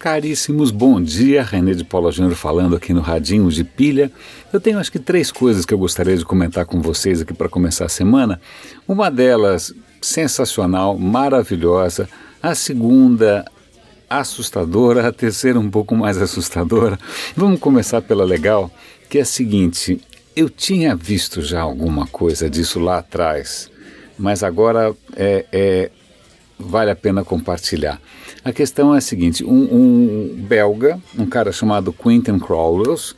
Caríssimos, bom dia. René de Paula Júnior falando aqui no Radinho de Pilha. Eu tenho acho que três coisas que eu gostaria de comentar com vocês aqui para começar a semana. Uma delas, sensacional, maravilhosa. A segunda, assustadora. A terceira, um pouco mais assustadora. Vamos começar pela legal, que é a seguinte: eu tinha visto já alguma coisa disso lá atrás, mas agora é, é vale a pena compartilhar. A questão é a seguinte: um, um belga, um cara chamado Quentin Crowlers,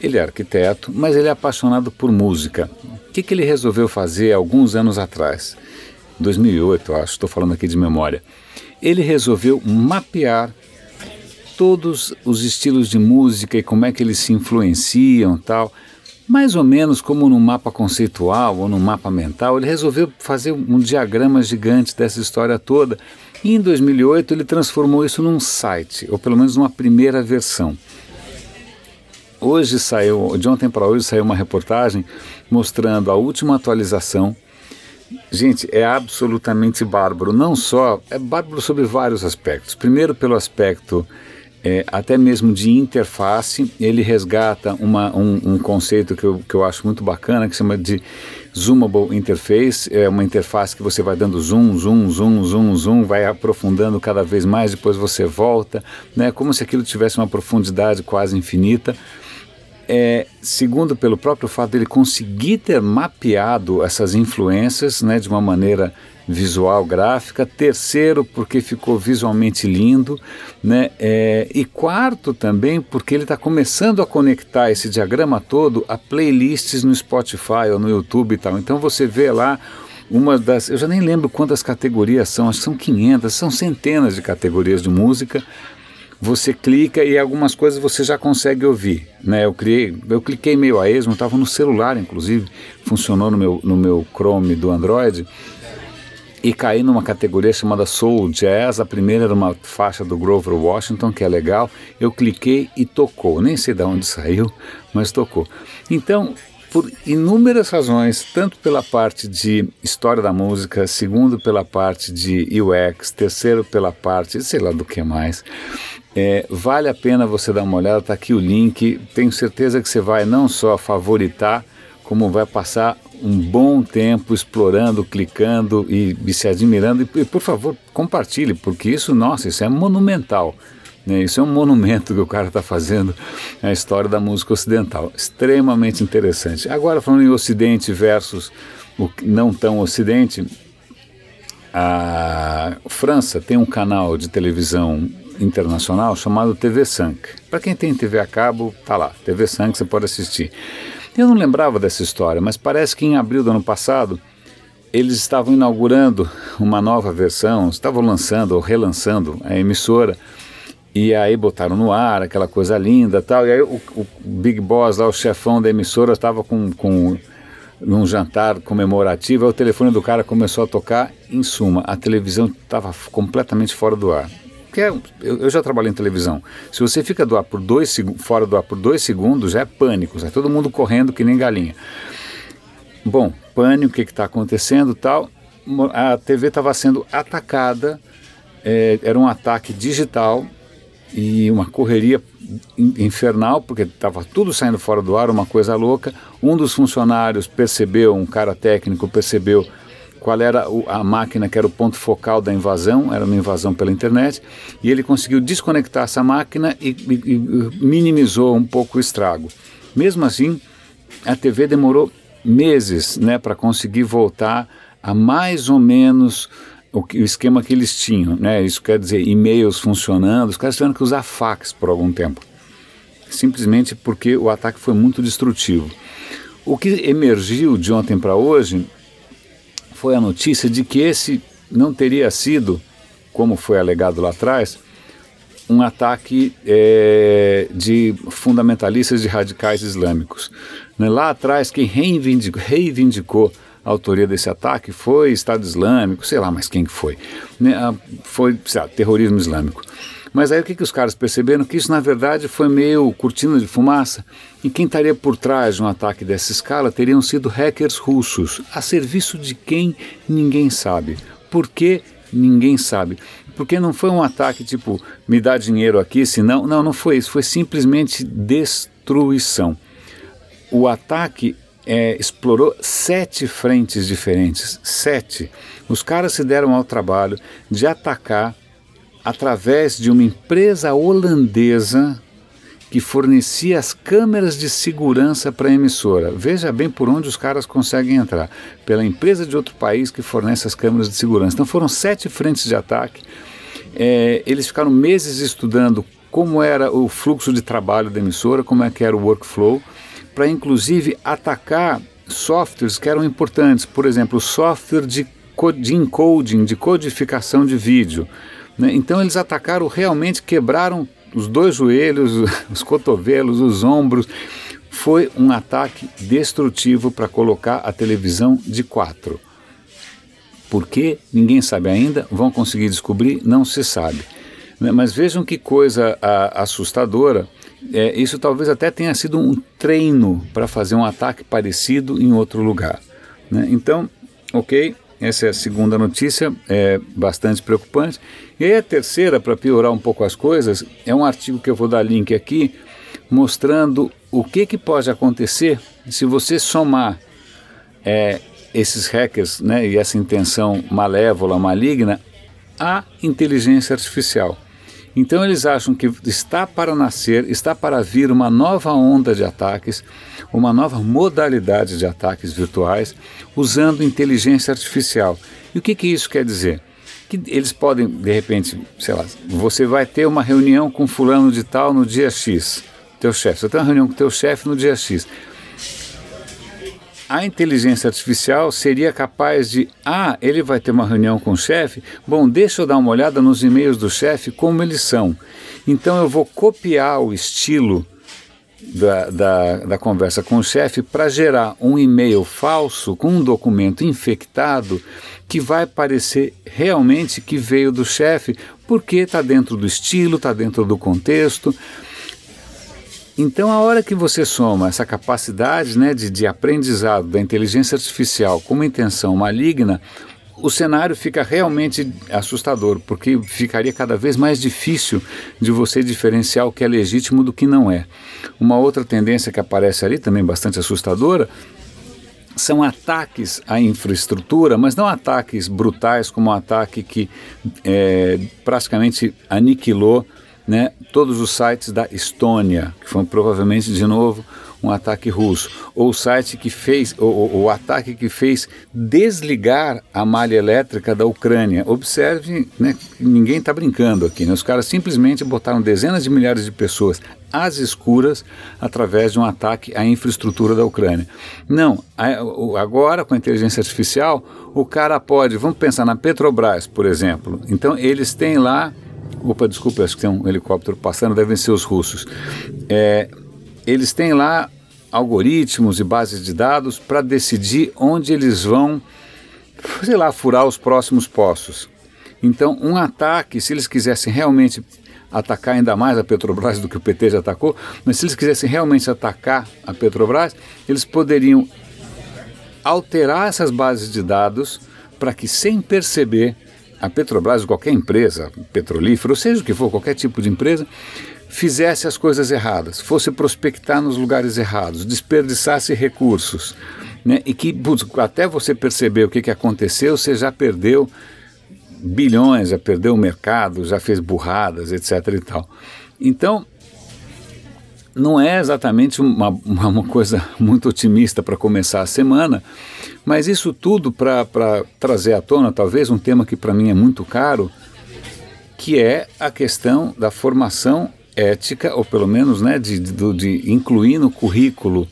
ele é arquiteto, mas ele é apaixonado por música. O que, que ele resolveu fazer alguns anos atrás? 2008, eu acho, estou falando aqui de memória. Ele resolveu mapear todos os estilos de música e como é que eles se influenciam tal mais ou menos como num mapa conceitual ou num mapa mental, ele resolveu fazer um diagrama gigante dessa história toda. E em 2008 ele transformou isso num site, ou pelo menos numa primeira versão. Hoje saiu, de ontem para hoje saiu uma reportagem mostrando a última atualização. Gente, é absolutamente bárbaro. Não só, é bárbaro sobre vários aspectos. Primeiro, pelo aspecto é, até mesmo de interface, ele resgata uma, um, um, conceito que eu, que eu acho muito bacana, que chama de Zoomable Interface, é uma interface que você vai dando zoom, zoom, zoom, zoom, zoom, vai aprofundando cada vez mais, depois você volta, né, como se aquilo tivesse uma profundidade quase infinita. É, segundo, pelo próprio fato dele conseguir ter mapeado essas influências né, de uma maneira visual, gráfica. Terceiro, porque ficou visualmente lindo. Né? É, e quarto também, porque ele está começando a conectar esse diagrama todo a playlists no Spotify ou no YouTube e tal. Então você vê lá uma das. Eu já nem lembro quantas categorias são, acho que são 500, são centenas de categorias de música. Você clica e algumas coisas você já consegue ouvir. Né? Eu, criei, eu cliquei meio a esmo, estava no celular, inclusive, funcionou no meu, no meu Chrome do Android e caí numa categoria chamada Soul Jazz. A primeira era uma faixa do Grover Washington, que é legal. Eu cliquei e tocou. Nem sei de onde saiu, mas tocou. Então, por inúmeras razões, tanto pela parte de história da música, segundo pela parte de UX, terceiro pela parte, sei lá do que mais. É, vale a pena você dar uma olhada, está aqui o link. Tenho certeza que você vai não só favoritar, como vai passar um bom tempo explorando, clicando e, e se admirando. E, e, por favor, compartilhe, porque isso, nossa, isso é monumental. Né? Isso é um monumento que o cara está fazendo à história da música ocidental. Extremamente interessante. Agora, falando em Ocidente versus o não tão Ocidente, a França tem um canal de televisão internacional chamado TV 5. Para quem tem TV a cabo, tá lá, TV 5 você pode assistir. Eu não lembrava dessa história, mas parece que em abril do ano passado eles estavam inaugurando uma nova versão, estavam lançando ou relançando a emissora. E aí botaram no ar aquela coisa linda tal. E aí o, o Big Boss lá, o chefão da emissora, estava com, com num jantar comemorativo, aí o telefone do cara começou a tocar. Em suma, a televisão estava completamente fora do ar porque é, eu, eu, já trabalhei em televisão. Se você fica do ar por dois, fora do ar por dois segundos, é pânico, é todo mundo correndo que nem galinha. Bom, pânico, o que está acontecendo tal. A TV estava sendo atacada, é, era um ataque digital e uma correria infernal, porque estava tudo saindo fora do ar, uma coisa louca. Um dos funcionários percebeu, um cara técnico percebeu qual era a máquina que era o ponto focal da invasão, era uma invasão pela internet, e ele conseguiu desconectar essa máquina e, e, e minimizou um pouco o estrago. Mesmo assim, a TV demorou meses né, para conseguir voltar a mais ou menos o, que, o, esquema que eles tinham. Né? Isso quer dizer, e-mails funcionando, os caras tiveram que usar fax por algum tempo. Simplesmente porque o ataque foi muito destrutivo. O que emergiu de ontem para hoje foi a notícia de que esse não teria sido, como foi alegado lá atrás, um ataque é, de fundamentalistas de radicais islâmicos. Né, lá atrás, quem reivindicou, reivindicou a autoria desse ataque foi Estado Islâmico, sei lá mais quem foi. Né, foi lá, terrorismo islâmico. Mas aí o que, que os caras perceberam? Que isso na verdade foi meio cortina de fumaça. E quem estaria por trás de um ataque dessa escala teriam sido hackers russos, a serviço de quem ninguém sabe. Por quê? Ninguém sabe. Porque não foi um ataque tipo, me dá dinheiro aqui, senão. Não, não foi isso. Foi simplesmente destruição. O ataque é, explorou sete frentes diferentes. Sete. Os caras se deram ao trabalho de atacar através de uma empresa holandesa que fornecia as câmeras de segurança para a emissora. Veja bem por onde os caras conseguem entrar. Pela empresa de outro país que fornece as câmeras de segurança. Então foram sete frentes de ataque. É, eles ficaram meses estudando como era o fluxo de trabalho da emissora, como é que era o workflow, para inclusive atacar softwares que eram importantes. Por exemplo, o software de, de encoding, de codificação de vídeo. Né? Então eles atacaram realmente, quebraram os dois joelhos, os cotovelos, os ombros. Foi um ataque destrutivo para colocar a televisão de quatro. Por que? Ninguém sabe ainda, vão conseguir descobrir, não se sabe. Né, mas vejam que coisa assustadora. É, isso talvez até tenha sido um treino para fazer um ataque parecido em outro lugar. Né? Então, ok, essa é a segunda notícia, é bastante preocupante. E aí a terceira, para piorar um pouco as coisas, é um artigo que eu vou dar link aqui, mostrando o que, que pode acontecer se você somar é, esses hackers né, e essa intenção malévola, maligna, à inteligência artificial. Então eles acham que está para nascer, está para vir uma nova onda de ataques, uma nova modalidade de ataques virtuais usando inteligência artificial. E o que, que isso quer dizer? Que eles podem, de repente, sei lá, você vai ter uma reunião com fulano de tal no dia X, teu chefe, você tem uma reunião com teu chefe no dia X a inteligência artificial seria capaz de, ah, ele vai ter uma reunião com o chefe, bom, deixa eu dar uma olhada nos e-mails do chefe, como eles são. Então eu vou copiar o estilo da, da, da conversa com o chefe para gerar um e-mail falso com um documento infectado que vai parecer realmente que veio do chefe, porque está dentro do estilo, está dentro do contexto. Então, a hora que você soma essa capacidade né, de, de aprendizado da inteligência artificial com uma intenção maligna, o cenário fica realmente assustador, porque ficaria cada vez mais difícil de você diferenciar o que é legítimo do que não é. Uma outra tendência que aparece ali, também bastante assustadora, são ataques à infraestrutura, mas não ataques brutais como o um ataque que é, praticamente aniquilou né, todos os sites da Estônia, que foi provavelmente de novo um ataque russo, ou o site que fez, ou, o ataque que fez desligar a malha elétrica da Ucrânia. Observe, né, ninguém está brincando aqui, né, os caras simplesmente botaram dezenas de milhares de pessoas às escuras através de um ataque à infraestrutura da Ucrânia. Não, agora com a inteligência artificial, o cara pode, vamos pensar na Petrobras, por exemplo. Então eles têm lá Opa, desculpa, acho que tem um helicóptero passando, devem ser os russos. É, eles têm lá algoritmos e bases de dados para decidir onde eles vão, sei lá, furar os próximos poços. Então, um ataque, se eles quisessem realmente atacar ainda mais a Petrobras do que o PT já atacou, mas se eles quisessem realmente atacar a Petrobras, eles poderiam alterar essas bases de dados para que, sem perceber, a Petrobras, ou qualquer empresa petrolífera, ou seja o que for, qualquer tipo de empresa, fizesse as coisas erradas, fosse prospectar nos lugares errados, desperdiçasse recursos, né? e que até você perceber o que, que aconteceu, você já perdeu bilhões, já perdeu o mercado, já fez burradas, etc. e tal. Então, não é exatamente uma, uma coisa muito otimista para começar a semana, mas isso tudo para trazer à tona, talvez, um tema que para mim é muito caro, que é a questão da formação ética, ou pelo menos né, de, de, de incluir no currículo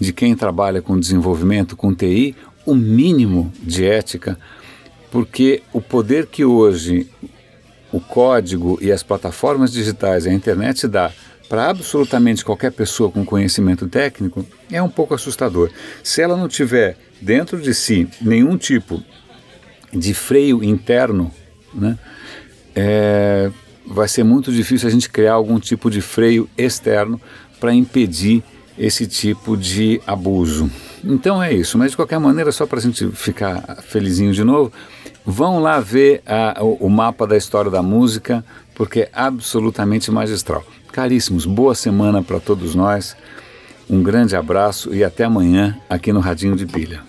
de quem trabalha com desenvolvimento, com TI, o mínimo de ética, porque o poder que hoje o código e as plataformas digitais, a internet dá para absolutamente qualquer pessoa com conhecimento técnico é um pouco assustador. Se ela não tiver dentro de si nenhum tipo de freio interno, né, é, vai ser muito difícil a gente criar algum tipo de freio externo para impedir esse tipo de abuso. Então é isso, mas de qualquer maneira, só para a gente ficar felizinho de novo, vão lá ver a, o, o mapa da história da música, porque é absolutamente magistral. Caríssimos, boa semana para todos nós, um grande abraço e até amanhã aqui no Radinho de Pilha.